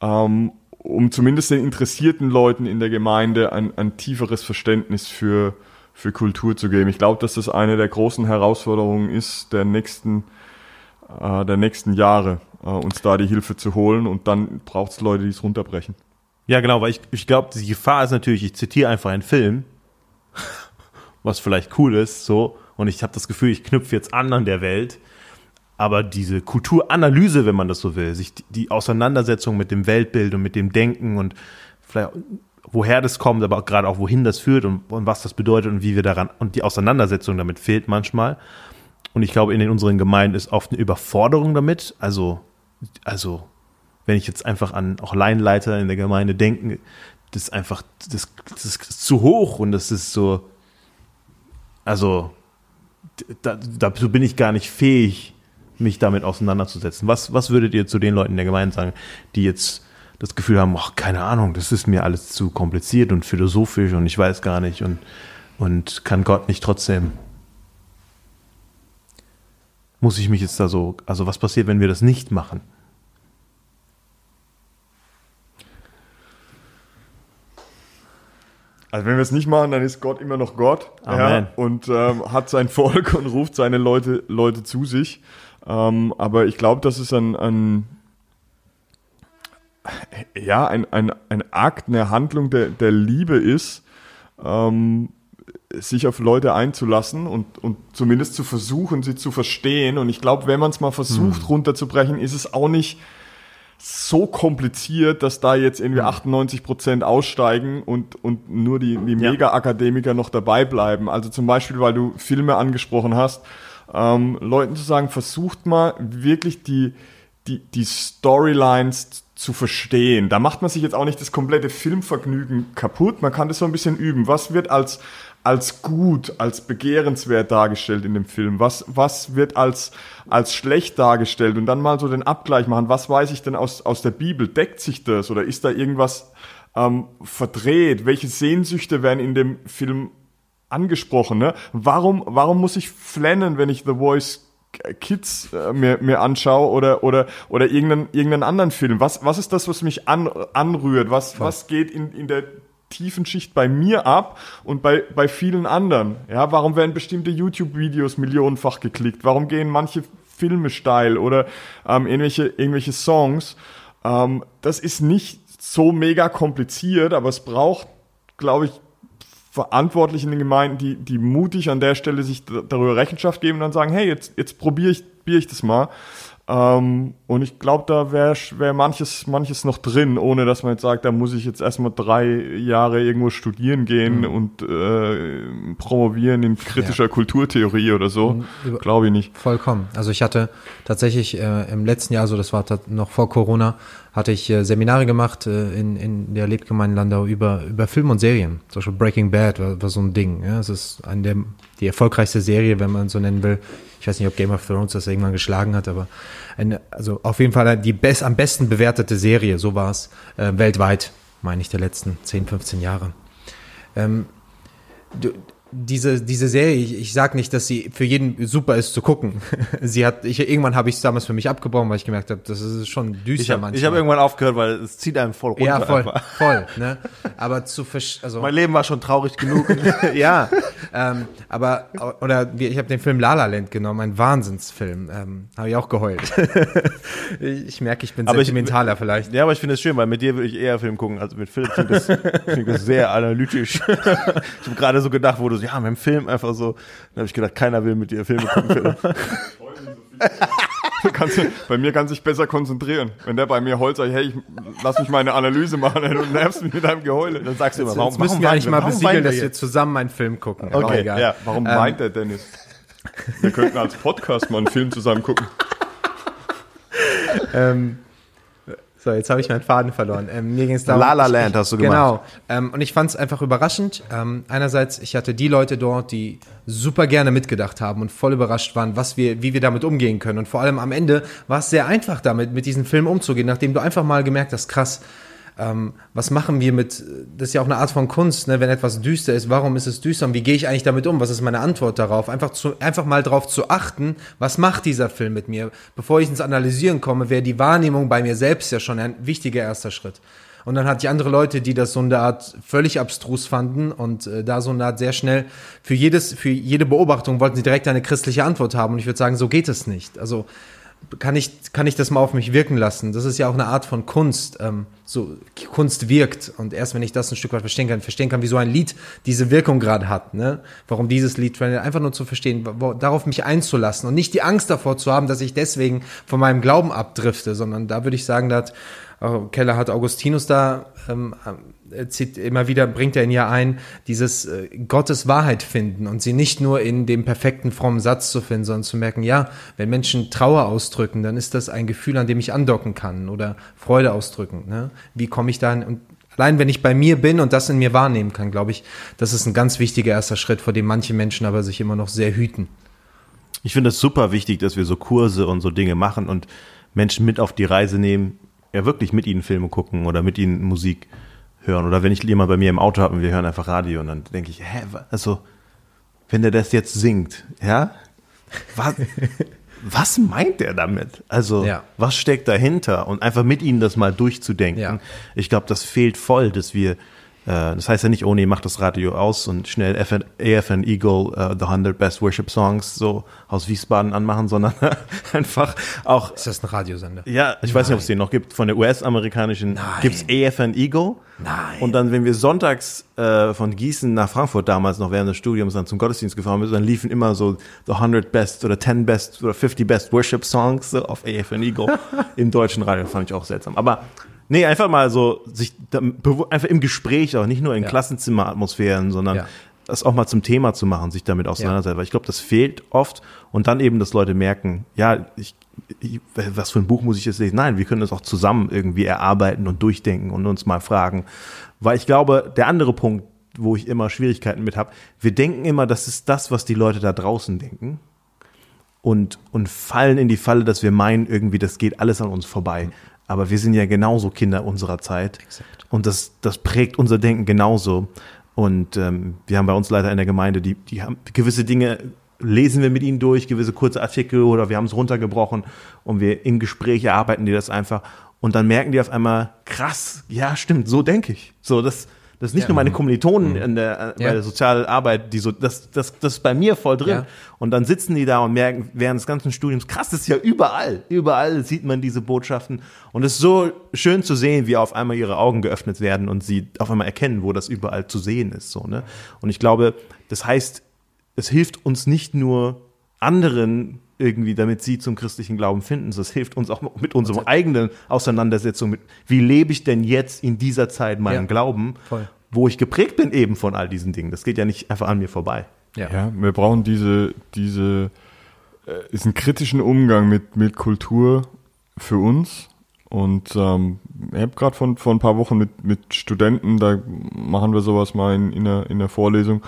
ähm, um zumindest den interessierten Leuten in der Gemeinde ein, ein tieferes Verständnis für, für Kultur zu geben. Ich glaube, dass das eine der großen Herausforderungen ist der nächsten, äh, der nächsten Jahre, äh, uns da die Hilfe zu holen und dann braucht es Leute, die es runterbrechen. Ja, genau, weil ich, ich glaube, die Gefahr ist natürlich, ich zitiere einfach einen Film, [LAUGHS] was vielleicht cool ist, so, und ich habe das Gefühl, ich knüpfe jetzt an an der Welt, aber diese Kulturanalyse, wenn man das so will, sich die, Auseinandersetzung mit dem Weltbild und mit dem Denken und vielleicht woher das kommt, aber auch gerade auch wohin das führt und, und was das bedeutet und wie wir daran und die Auseinandersetzung damit fehlt manchmal. Und ich glaube, in den unseren Gemeinden ist oft eine Überforderung damit. Also, also wenn ich jetzt einfach an auch Laienleiter in der Gemeinde denke, das ist einfach, das, das ist zu hoch und das ist so, also da, dazu bin ich gar nicht fähig, mich damit auseinanderzusetzen. Was, was würdet ihr zu den Leuten der Gemeinde sagen, die jetzt das Gefühl haben, ach, keine Ahnung, das ist mir alles zu kompliziert und philosophisch und ich weiß gar nicht und, und kann Gott nicht trotzdem. Muss ich mich jetzt da so, also was passiert, wenn wir das nicht machen? Also wenn wir es nicht machen, dann ist Gott immer noch Gott Amen. Ja, und ähm, hat sein [LAUGHS] Volk und ruft seine Leute, Leute zu sich. Ähm, aber ich glaube, dass es ein, ein ja, ein, ein, ein Akt, eine Handlung der, der Liebe ist, ähm, sich auf Leute einzulassen und, und zumindest zu versuchen, sie zu verstehen. Und ich glaube, wenn man es mal versucht runterzubrechen, ist es auch nicht so kompliziert, dass da jetzt irgendwie 98 Prozent aussteigen und, und nur die, die. Mega-Akademiker noch dabei bleiben. Also zum Beispiel, weil du Filme angesprochen hast, ähm, Leuten zu sagen, versucht mal wirklich die, die, die Storylines zu verstehen. Da macht man sich jetzt auch nicht das komplette Filmvergnügen kaputt. Man kann das so ein bisschen üben. Was wird als, als gut, als begehrenswert dargestellt in dem Film? Was, was wird als, als schlecht dargestellt? Und dann mal so den Abgleich machen. Was weiß ich denn aus, aus der Bibel? Deckt sich das? Oder ist da irgendwas ähm, verdreht? Welche Sehnsüchte werden in dem Film angesprochen? Ne? Warum, warum muss ich flennen, wenn ich The Voice Kids äh, mir, mir anschaue oder, oder, oder irgendeinen, irgendeinen anderen Film? Was, was ist das, was mich an, anrührt? Was, was geht in, in der tiefen Schicht bei mir ab und bei, bei vielen anderen? Ja, warum werden bestimmte YouTube-Videos millionenfach geklickt? Warum gehen manche Filme steil oder ähm, irgendwelche, irgendwelche Songs? Ähm, das ist nicht so mega kompliziert, aber es braucht, glaube ich, verantwortlich in den Gemeinden, die, die mutig an der Stelle sich darüber Rechenschaft geben und dann sagen, hey, jetzt, jetzt probiere ich, probier ich das mal. Ähm, und ich glaube, da wäre wär manches, manches noch drin, ohne dass man jetzt sagt, da muss ich jetzt erstmal drei Jahre irgendwo studieren gehen Mhm. und äh, promovieren in kritischer Kulturtheorie oder so. Mhm. Glaube ich nicht. Vollkommen. Also ich hatte tatsächlich äh, im letzten Jahr, so das war noch vor Corona, hatte ich äh, Seminare gemacht äh, in, in der Lebgemeinde Landau über, über Film und Serien. Zum Beispiel Breaking Bad war, war so ein Ding. Ja? Es ist eine der, die erfolgreichste Serie, wenn man so nennen will. Ich weiß nicht, ob Game of Thrones das irgendwann geschlagen hat, aber eine, also auf jeden Fall die best, am besten bewertete Serie, so war es äh, weltweit, meine ich, der letzten 10, 15 Jahre. Ähm, du, diese, diese Serie, ich, ich sag nicht, dass sie für jeden super ist zu gucken. [LAUGHS] sie hat, ich, irgendwann habe ich es damals für mich abgebrochen, weil ich gemerkt habe, das ist schon düster Ich habe manchmal. hab irgendwann aufgehört, weil es zieht einem voll runter. ja, voll, Einfach. [LAUGHS] voll, ne? Aber zu also Mein Leben war schon traurig genug. [LAUGHS] ja, ähm, aber oder ich habe den Film La La Land genommen, ein Wahnsinnsfilm, ähm, habe ich auch geheult. ich merke, ich bin Aber ich- sentimentaler vielleicht. ja, aber ich finde es schön, weil mit dir würde ich eher Film gucken als mit Philipp. Klingt das, klingt das sehr analytisch. ich habe gerade so gedacht, wo du so, ja, mit dem Film einfach so. Dann habe ich gedacht, keiner will mit dir Filme gucken. [LAUGHS] Kannst, du- bei mir kann sich besser konzentrieren. Wenn der bei mir heult, sag ich, hey, ich, lass mich meine Analyse machen, ey, du nervst mich mit deinem Geheule. Dann sagst du immer, warum, jetzt müssen warum wir eigentlich mal besiegeln, dass wir zusammen einen Film gucken. Aber Okay, egal. ja. Warum Ähm, weint der Dennis? Wir könnten als Podcast mal einen Film zusammen gucken. [LAUGHS] Ähm, so, jetzt habe ich meinen Faden verloren. Ähm, mir ging es darum. La La Land ich, hast du gemacht. Genau. Ähm, und ich fand es einfach überraschend. Ähm, einerseits, ich hatte die Leute dort, die super gerne mitgedacht haben und voll überrascht waren, was wir, wie wir damit umgehen können. Und vor allem am Ende war es sehr einfach damit, mit diesem Film umzugehen, nachdem du einfach mal gemerkt hast, krass, ähm, was machen wir mit, das ist ja auch eine Art von Kunst, ne? wenn etwas düster ist, warum ist es düster und wie gehe ich eigentlich damit um, was ist meine Antwort darauf? Einfach, zu, einfach mal darauf zu achten, was macht dieser Film mit mir? Bevor ich ins Analysieren komme, wäre die Wahrnehmung bei mir selbst ja schon ein wichtiger erster Schritt. Und dann hatte ich andere Leute, die das so eine Art völlig abstrus fanden und äh, da so eine Art sehr schnell für jedes, für jede Beobachtung wollten sie direkt eine christliche Antwort haben. Und ich würde sagen, so geht es nicht. Also kann ich, kann ich das mal auf mich wirken lassen? Das ist ja auch eine Art von Kunst. Ähm, so Kunst wirkt. Und erst wenn ich das ein Stück weit verstehen kann, verstehen kann, wie so ein Lied diese Wirkung gerade hat, ne? Warum dieses Lied trendet, einfach nur zu verstehen, wo, darauf mich einzulassen und nicht die Angst davor zu haben, dass ich deswegen von meinem Glauben abdrifte, sondern da würde ich sagen, da hat äh, Keller hat Augustinus da ähm, äh, zieht immer wieder bringt er ihn ja ein, dieses äh, Gottes Wahrheit finden und sie nicht nur in dem perfekten frommen Satz zu finden, sondern zu merken, ja, wenn Menschen Trauer ausdrücken, dann ist das ein Gefühl, an dem ich andocken kann oder Freude ausdrücken. Ne? Wie komme ich dahin? Und allein wenn ich bei mir bin und das in mir wahrnehmen kann, glaube ich, das ist ein ganz wichtiger erster Schritt, vor dem manche Menschen aber sich immer noch sehr hüten. Ich finde es super wichtig, dass wir so Kurse und so Dinge machen und Menschen mit auf die Reise nehmen, ja wirklich mit ihnen Filme gucken oder mit ihnen Musik hören. Oder wenn ich jemand bei mir im Auto habe und wir hören einfach Radio und dann denke ich, hä, also, wenn der das jetzt singt, ja, was, [LAUGHS] was meint der damit? Also, Ja. was steckt dahinter? Und einfach mit ihnen das mal durchzudenken. Ja. Ich glaube, das fehlt voll, dass wir, das heißt ja nicht, oh nee, mach das Radio aus und schnell FN, AFN Eagle, äh, The 100 Best Worship Songs so aus Wiesbaden anmachen, sondern [LAUGHS] einfach auch, Ist das ein Radiosender? ja, ich weiß nicht, ob es den noch gibt, von der US-amerikanischen, gibt's AFN Eagle. Nein. Und dann, wenn wir sonntags äh, von Gießen nach Frankfurt damals noch während des Studiums dann zum Gottesdienst gefahren sind, dann liefen immer so The 100 Best oder 10 Best oder 50 Best Worship Songs so auf AFN Eagle [LAUGHS] im deutschen Radio. Fand ich auch seltsam. Aber nee, einfach mal so sich da, einfach im Gespräch auch, nicht nur in Ja. Klassenzimmeratmosphären, sondern Ja. das auch mal zum Thema zu machen, sich damit auseinandersetzen. Weil ich glaube, das fehlt oft. Und dann eben, dass Leute merken, ja, ich, ich, was für ein Buch muss ich jetzt lesen? Nein, wir können das auch zusammen irgendwie erarbeiten und durchdenken und uns mal fragen. Weil ich glaube, der andere Punkt, wo ich immer Schwierigkeiten mit habe, wir denken immer, das ist das, was die Leute da draußen denken. Und, und fallen in die Falle, dass wir meinen, irgendwie, das geht alles an uns vorbei. Aber wir sind ja genauso Kinder unserer Zeit. Und das, das prägt unser Denken genauso. Und ähm, wir haben bei uns leider in der Gemeinde, die, die haben gewisse Dinge lesen wir mit ihnen durch, gewisse kurze Artikel oder wir haben es runtergebrochen und wir im Gespräch erarbeiten die das einfach. Und dann merken die auf einmal, krass, ja, stimmt, so denke ich. So, das, das ist nicht Ja. nur meine Kommilitonen in der, äh, bei Ja. der sozialen Arbeit, die so, das, das, das ist bei mir voll drin. Ja. Und dann sitzen die da und merken während des ganzen Studiums, krass, das ist ja überall. Überall sieht man diese Botschaften. Und es ist so schön zu sehen, wie auf einmal ihre Augen geöffnet werden und sie auf einmal erkennen, wo das überall zu sehen ist. So, ne? Und ich glaube, das heißt, es hilft uns nicht nur anderen irgendwie, damit sie zum christlichen Glauben finden. Das hilft uns auch mit unserer eigenen Auseinandersetzung mit, wie lebe ich denn jetzt in dieser Zeit meinen Ja, Glauben, voll. wo ich geprägt bin eben von all diesen Dingen. Das geht ja nicht einfach an mir vorbei. Ja, wir brauchen diese, diese, äh, diesen kritischen Umgang mit, mit Kultur für uns. Und ähm, ich habe gerade von, vor ein paar Wochen mit, mit Studenten, da machen wir sowas mal in, in, der, in der Vorlesung,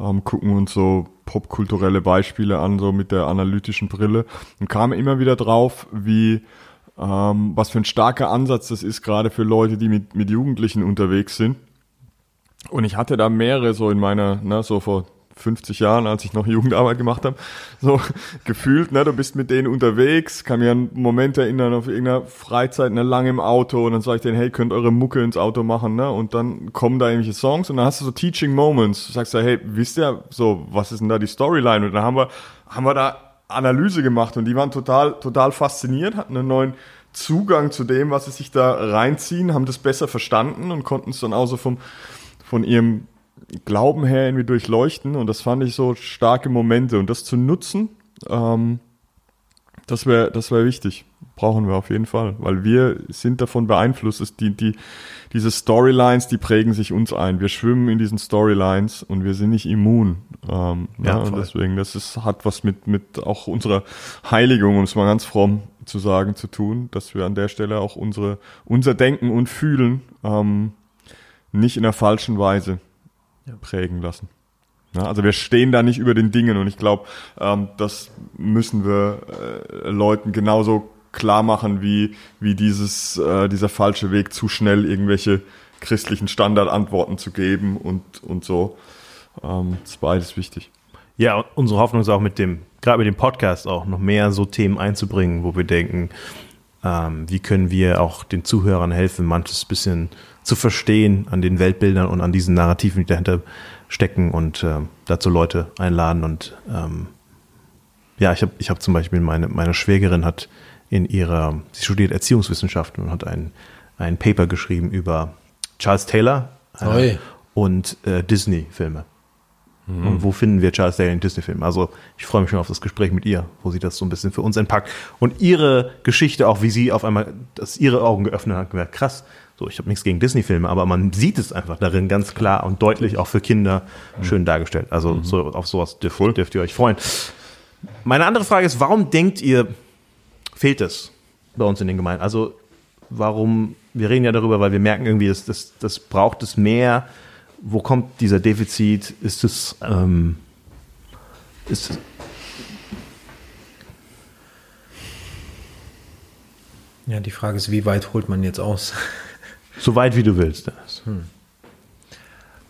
ähm, gucken uns so popkulturelle Beispiele an, so mit der analytischen Brille und kamen immer wieder drauf, wie ähm, was für ein starker Ansatz das ist, gerade für Leute, die mit, mit Jugendlichen unterwegs sind. Und ich hatte da mehrere so in meiner, ne, so vor 50 Jahren, als ich noch Jugendarbeit gemacht habe, so [LAUGHS] gefühlt, ne, du bist mit denen unterwegs, kann mir einen Moment erinnern auf irgendeiner Freizeit, ne, lang im Auto und dann sage ich denen, hey, könnt eure Mucke ins Auto machen, ne, und dann kommen da irgendwelche Songs und dann hast du so Teaching Moments, du sagst da, hey, wisst ihr, so, was ist denn da die Storyline? Und dann haben wir, haben wir da Analyse gemacht und die waren total, total fasziniert, hatten einen neuen Zugang zu dem, was sie sich da reinziehen, haben das besser verstanden und konnten es dann auch so vom, von ihrem Glauben her irgendwie durchleuchten und das fand ich so starke Momente und das zu nutzen, ähm, das wäre das wäre wichtig. Brauchen wir auf jeden Fall, weil wir sind davon beeinflusst. Es die, die, diese Storylines, die prägen sich uns ein. Wir schwimmen in diesen Storylines und wir sind nicht immun. Ähm, Ja, ja, und voll. deswegen, das ist, hat was mit, mit auch unserer Heiligung, um es mal ganz fromm zu sagen, zu tun, dass wir an der Stelle auch unsere, unser Denken und Fühlen ähm, nicht in der falschen Weise prägen lassen. Ja, also wir stehen da nicht über den Dingen und ich glaube, ähm, das müssen wir äh, Leuten genauso klar machen, wie, wie dieses, äh, dieser falsche Weg, zu schnell irgendwelche christlichen Standardantworten zu geben und, und so. Ähm, das ist beides wichtig. Ja, unsere Hoffnung ist auch mit dem, gerade mit dem Podcast auch noch mehr so Themen einzubringen, wo wir denken, ähm, wie können wir auch den Zuhörern helfen, manches bisschen zu verstehen an den Weltbildern und an diesen Narrativen, die dahinter stecken und ähm, dazu Leute einladen. Und ähm, ja, ich habe ich hab zum Beispiel meine, meine Schwägerin hat in ihrer, sie studiert Erziehungswissenschaften und hat ein, ein Paper geschrieben über Charles Taylor äh, und äh, Disney-Filme. Und wo finden wir Charles Taylor in Disney-Filmen? Also ich freue mich schon auf das Gespräch mit ihr, wo sie das so ein bisschen für uns entpackt. Und ihre Geschichte, auch wie sie auf einmal, dass ihre Augen geöffnet hat, gemerkt, krass, so ich habe nichts gegen Disney-Filme, aber man sieht es einfach darin ganz klar und deutlich auch für Kinder schön dargestellt. Also so, auf sowas dürft, dürft ihr euch freuen. Meine andere Frage ist, warum denkt ihr, fehlt es bei uns in den Gemeinden? Also warum, wir reden ja darüber, weil wir merken irgendwie, das, das, das braucht es mehr. Wo kommt dieser Defizit? Ist es, ähm, ist es Ja, die Frage ist, wie weit holt man jetzt aus? so weit, wie du willst? Dennis?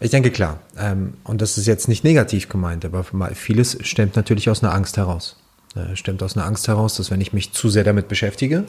Ich denke klar. Ähm, und das ist jetzt nicht negativ gemeint, aber vieles stemmt natürlich aus einer Angst heraus. Äh, stemmt aus einer Angst heraus, dass wenn ich mich zu sehr damit beschäftige,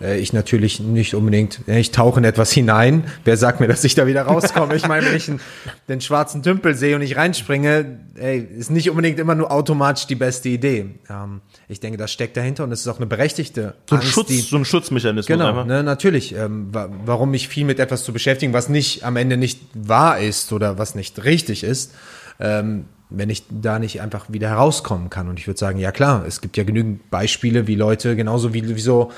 ich natürlich nicht unbedingt, äh, ich tauche in etwas hinein. Wer sagt mir, dass ich da wieder rauskomme? Ich meine, wenn ich einen, [LAUGHS] den schwarzen Tümpel sehe und ich reinspringe, ey, ist nicht unbedingt immer nur automatisch die beste Idee. Ähm, ich denke, das steckt dahinter und es ist auch eine berechtigte So ein, Angst, Schutz, die, so ein Schutzmechanismus Genau, ne, natürlich. Ähm, wa warum mich viel mit etwas zu beschäftigen, was nicht am Ende nicht wahr ist oder was nicht richtig ist, ähm, wenn ich da nicht einfach wieder herauskommen kann. Und ich würde sagen, ja klar, es gibt ja genügend Beispiele, wie Leute, genauso wie, wie so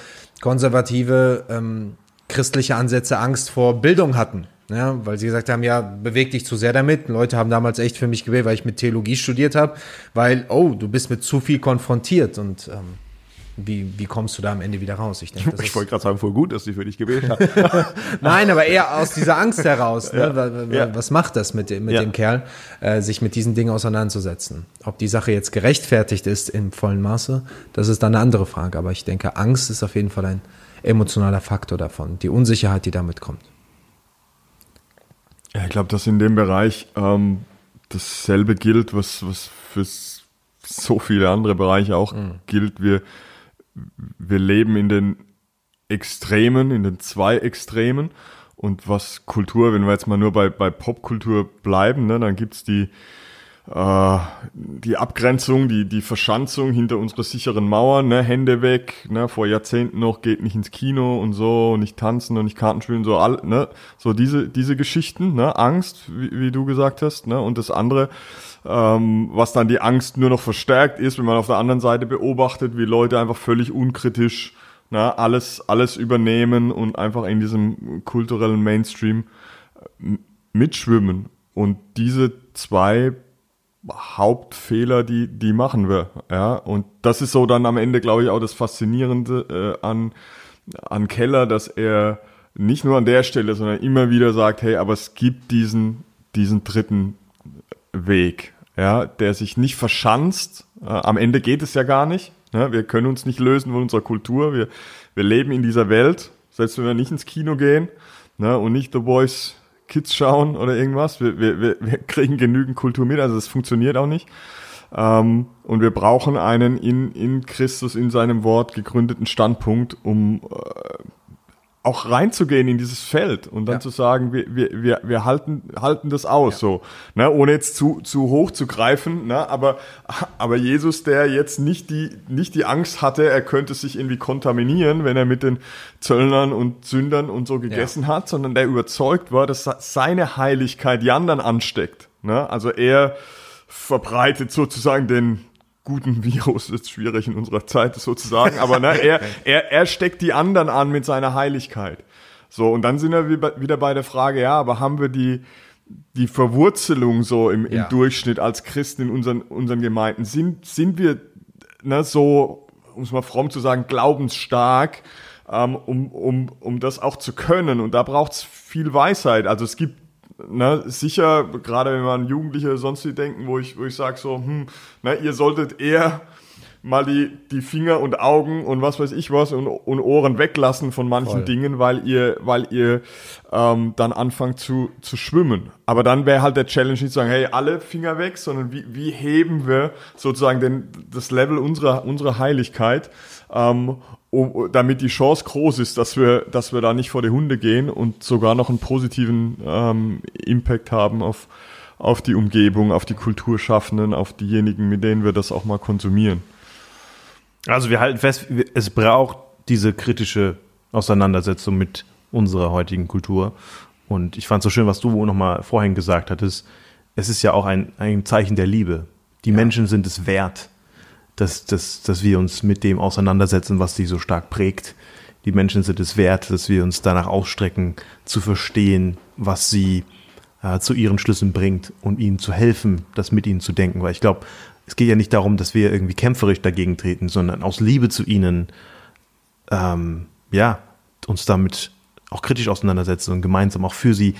konservative ähm, christliche Ansätze Angst vor Bildung hatten. Ja, weil sie gesagt haben, ja, beweg dich zu sehr damit. Leute haben damals echt für mich gewählt, weil ich mit Theologie studiert habe, weil, oh, du bist mit zu viel konfrontiert und ähm, wie, wie kommst du da am Ende wieder raus? Ich denke, [LAUGHS] Ich wollte gerade sagen, voll gut, dass sie für dich gewählt haben. [LAUGHS] Nein, aber eher aus dieser Angst heraus. Ne? Ja. Was macht das mit, dem- mit Ja. dem Kerl, äh, sich mit diesen Dingen auseinanderzusetzen? Ob die Sache jetzt gerechtfertigt ist im vollen Maße, das ist dann eine andere Frage. Aber ich denke, Angst ist auf jeden Fall ein emotionaler Faktor davon. Die Unsicherheit, die damit kommt. Ja, ich glaube, dass in dem Bereich ähm, dasselbe gilt, was, was für so viele andere Bereiche auch gilt. Wir, wir leben in den Extremen, in den zwei Extremen. Und was Kultur, wenn wir jetzt mal nur bei, bei Popkultur bleiben, ne, dann gibt's die äh, die Abgrenzung, die, die Verschanzung hinter unsere sicheren Mauern, ne, Hände weg, ne, vor Jahrzehnten noch, geht nicht ins Kino und so, nicht tanzen und nicht Karten spielen, so all, ne, so diese, diese Geschichten, ne, Angst, wie, wie du gesagt hast, ne, und das andere, ähm, was dann die Angst nur noch verstärkt ist, wenn man auf der anderen Seite beobachtet, wie Leute einfach völlig unkritisch, ne, alles, alles übernehmen und einfach in diesem kulturellen Mainstream äh, mitschwimmen. Und diese zwei Hauptfehler, die, die machen wir. Ja, und das ist so dann am Ende, glaube ich, auch das Faszinierende äh, an, an Keller, dass er nicht nur an der Stelle, sondern immer wieder sagt, hey, aber es gibt diesen, diesen dritten Weg, ja, der sich nicht verschanzt. Äh, am Ende geht es ja gar nicht. Ja, wir können uns nicht lösen von unserer Kultur. Wir, wir leben in dieser Welt, selbst wenn wir nicht ins Kino gehen ne, und nicht The Boys Kids schauen oder irgendwas. Wir, wir, wir [LAUGHS] kriegen genügend Kultur mit, also das funktioniert auch nicht. Ähm, und wir brauchen einen in, in Christus, in seinem Wort gegründeten Standpunkt, um äh, auch reinzugehen in dieses Feld und dann ja. zu sagen, wir, wir, wir, wir halten, halten das aus, ja. so, ne, ohne jetzt zu, zu hoch zu greifen, ne, aber, aber Jesus, der jetzt nicht die, nicht die Angst hatte, er könnte sich irgendwie kontaminieren, wenn er mit den Zöllnern und Sündern und so gegessen ja. hat, sondern der überzeugt war, dass seine Heiligkeit die anderen ansteckt, ne, also er verbreitet sozusagen den, guten Virus ist schwierig in unserer Zeit sozusagen, aber ne, er, [LAUGHS] er, er steckt die anderen an mit seiner Heiligkeit. So, und dann sind wir wieder bei der Frage, ja, aber haben wir die, die Verwurzelung so im, im ja. Durchschnitt als Christen in unseren, unseren Gemeinden? Sind, sind wir ne, so, um es mal fromm zu sagen, glaubensstark, ähm, um, um, um das auch zu können? Und da braucht es viel Weisheit. Also es gibt ne, sicher, gerade wenn man Jugendliche sonst wie denken, wo ich, wo ich sage so, hm, ne, ihr solltet eher mal die, die Finger und Augen und was weiß ich was und, und Ohren weglassen von manchen Voll. Dingen, weil ihr, weil ihr ähm, dann anfangt zu, zu schwimmen. Aber dann wäre halt der Challenge nicht zu sagen, hey, alle Finger weg, sondern wie, wie heben wir sozusagen den, das Level unserer, unserer Heiligkeit ähm, um, damit die Chance groß ist, dass wir, dass wir da nicht vor die Hunde gehen und sogar noch einen positiven ähm, Impact haben auf, auf die Umgebung, auf die Kulturschaffenden, auf diejenigen, mit denen wir das auch mal konsumieren. Also wir halten fest, es braucht diese kritische Auseinandersetzung mit unserer heutigen Kultur. Und ich fand es so schön, was du nochmal vorhin gesagt hattest. Es ist ja auch ein, ein Zeichen der Liebe. Die ja. Menschen sind es wert, dass, dass, dass wir uns mit dem auseinandersetzen, was sie so stark prägt. Die Menschen sind es wert, dass wir uns danach ausstrecken, zu verstehen, was sie äh, zu ihren Schlüssen bringt und ihnen zu helfen, das mit ihnen zu denken. Weil ich glaube, es geht ja nicht darum, dass wir irgendwie kämpferisch dagegen treten, sondern aus Liebe zu ihnen, ähm, ja, uns damit auch kritisch auseinandersetzen und gemeinsam auch für sie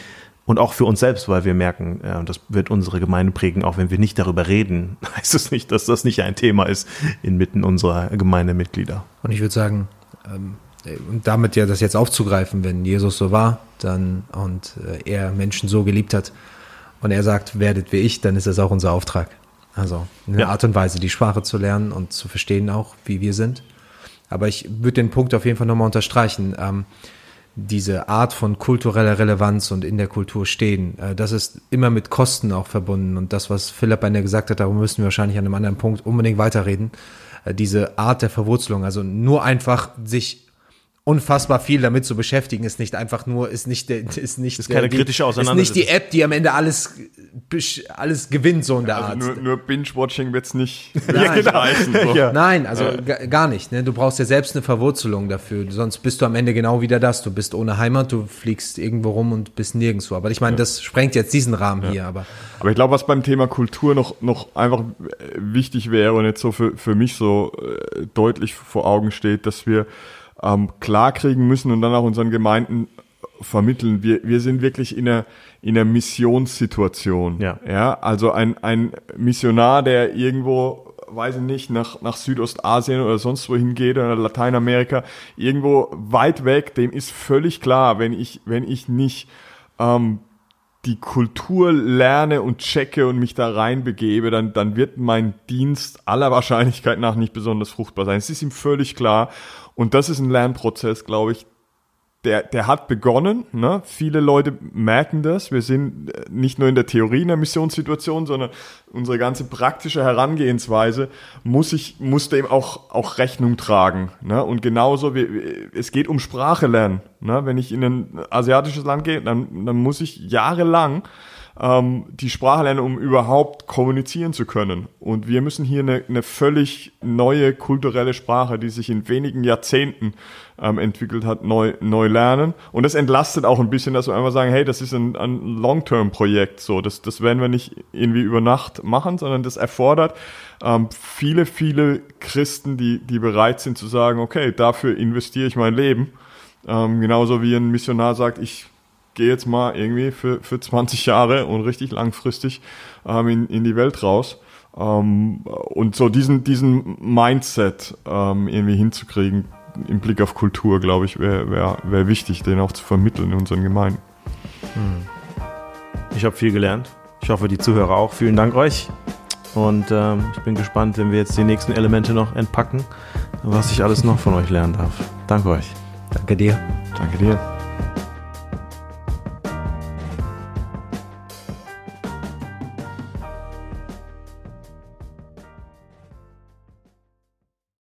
und auch für uns selbst, weil wir merken, ja, und das wird unsere Gemeinde prägen, auch wenn wir nicht darüber reden, [LAUGHS] heißt es das nicht, dass das nicht ein Thema ist inmitten unserer Gemeindemitglieder. Und ich würde sagen, ähm, und damit ja das jetzt aufzugreifen, wenn Jesus so war, dann und äh, er Menschen so geliebt hat und er sagt, werdet wie ich, dann ist das auch unser Auftrag. Also eine ja. Art und Weise, die Sprache zu lernen und zu verstehen auch, wie wir sind. Aber ich würde den Punkt auf jeden Fall nochmal unterstreichen. Ähm, diese Art von kultureller Relevanz und in der Kultur stehen, äh, das ist immer mit Kosten auch verbunden. Und das, was Philipp Ende gesagt hat, darum müssen wir wahrscheinlich an einem anderen Punkt unbedingt weiterreden. Äh, diese Art der Verwurzelung, also nur einfach sich unfassbar viel damit zu beschäftigen, ist nicht einfach nur, ist nicht, ist nicht, ist keine die, kritische Auseinandersetzung. Ist nicht die App, die am Ende alles, alles gewinnt, so in der also Art. Nur, nur Binge-Watching wird's nicht. [LAUGHS] Nein, reichen, so. ja. Nein also ja. gar nicht. Ne? Du brauchst ja selbst eine Verwurzelung dafür. Sonst bist du am Ende genau wieder das. Du bist ohne Heimat, du fliegst irgendwo rum und bist nirgendwo. Aber ich meine, ja. das sprengt jetzt diesen Rahmen hier. Aber, aber ich glaube, was beim Thema Kultur noch, noch einfach wichtig wäre und jetzt so für, für mich so äh, deutlich vor Augen steht, dass wir ähm, klar kriegen müssen und dann auch unseren Gemeinden vermitteln. Wir, wir sind wirklich in einer, in einer Missionssituation. Ja. ja. Also ein, ein Missionar, der irgendwo, weiß ich nicht, nach, nach Südostasien oder sonst wohin geht oder Lateinamerika, irgendwo weit weg, dem ist völlig klar, wenn ich, wenn ich nicht ähm, die Kultur lerne und checke und mich da reinbegebe, dann, dann wird mein Dienst aller Wahrscheinlichkeit nach nicht besonders fruchtbar sein. Es ist ihm völlig klar. Und das ist ein Lernprozess, glaube ich, der, der hat begonnen. Ne? Viele Leute merken das. Wir sind äh, nicht nur in der Theorie in der Missionssituation, sondern unsere ganze praktische Herangehensweise muss ich muss dem auch auch Rechnung tragen. Ne? Und genauso wie es geht um Sprache lernen. Ne? Wenn ich in ein asiatisches Land gehe, dann, dann muss ich jahrelang ähm, die Sprache lernen, um überhaupt kommunizieren zu können. Und wir müssen hier eine, eine völlig neue kulturelle Sprache, die sich in wenigen Jahrzehnten ähm, entwickelt hat, neu, neu lernen. Und das entlastet auch ein bisschen, dass wir einfach sagen, hey, das ist ein, ein Long-Term-Projekt. So, das, das werden wir nicht irgendwie über Nacht machen, sondern das erfordert ähm, viele, viele Christen, die, die bereit sind zu sagen, okay, dafür investiere ich mein Leben. Ähm, genauso wie ein Missionar sagt, ich gehe jetzt mal irgendwie für, für 20 Jahre und richtig langfristig ähm, in, in die Welt raus. Ähm, und so diesen, diesen Mindset ähm, irgendwie hinzukriegen im Blick auf Kultur, glaube ich, wäre wär, wär wichtig, den auch zu vermitteln in unseren Gemeinden. Hm. Ich habe viel gelernt. Ich hoffe, die Zuhörer auch. Vielen Dank euch. Und ähm, ich bin gespannt, wenn wir jetzt die nächsten Elemente noch entpacken, was ich alles noch von euch lernen darf. Danke euch. Danke dir. Danke dir.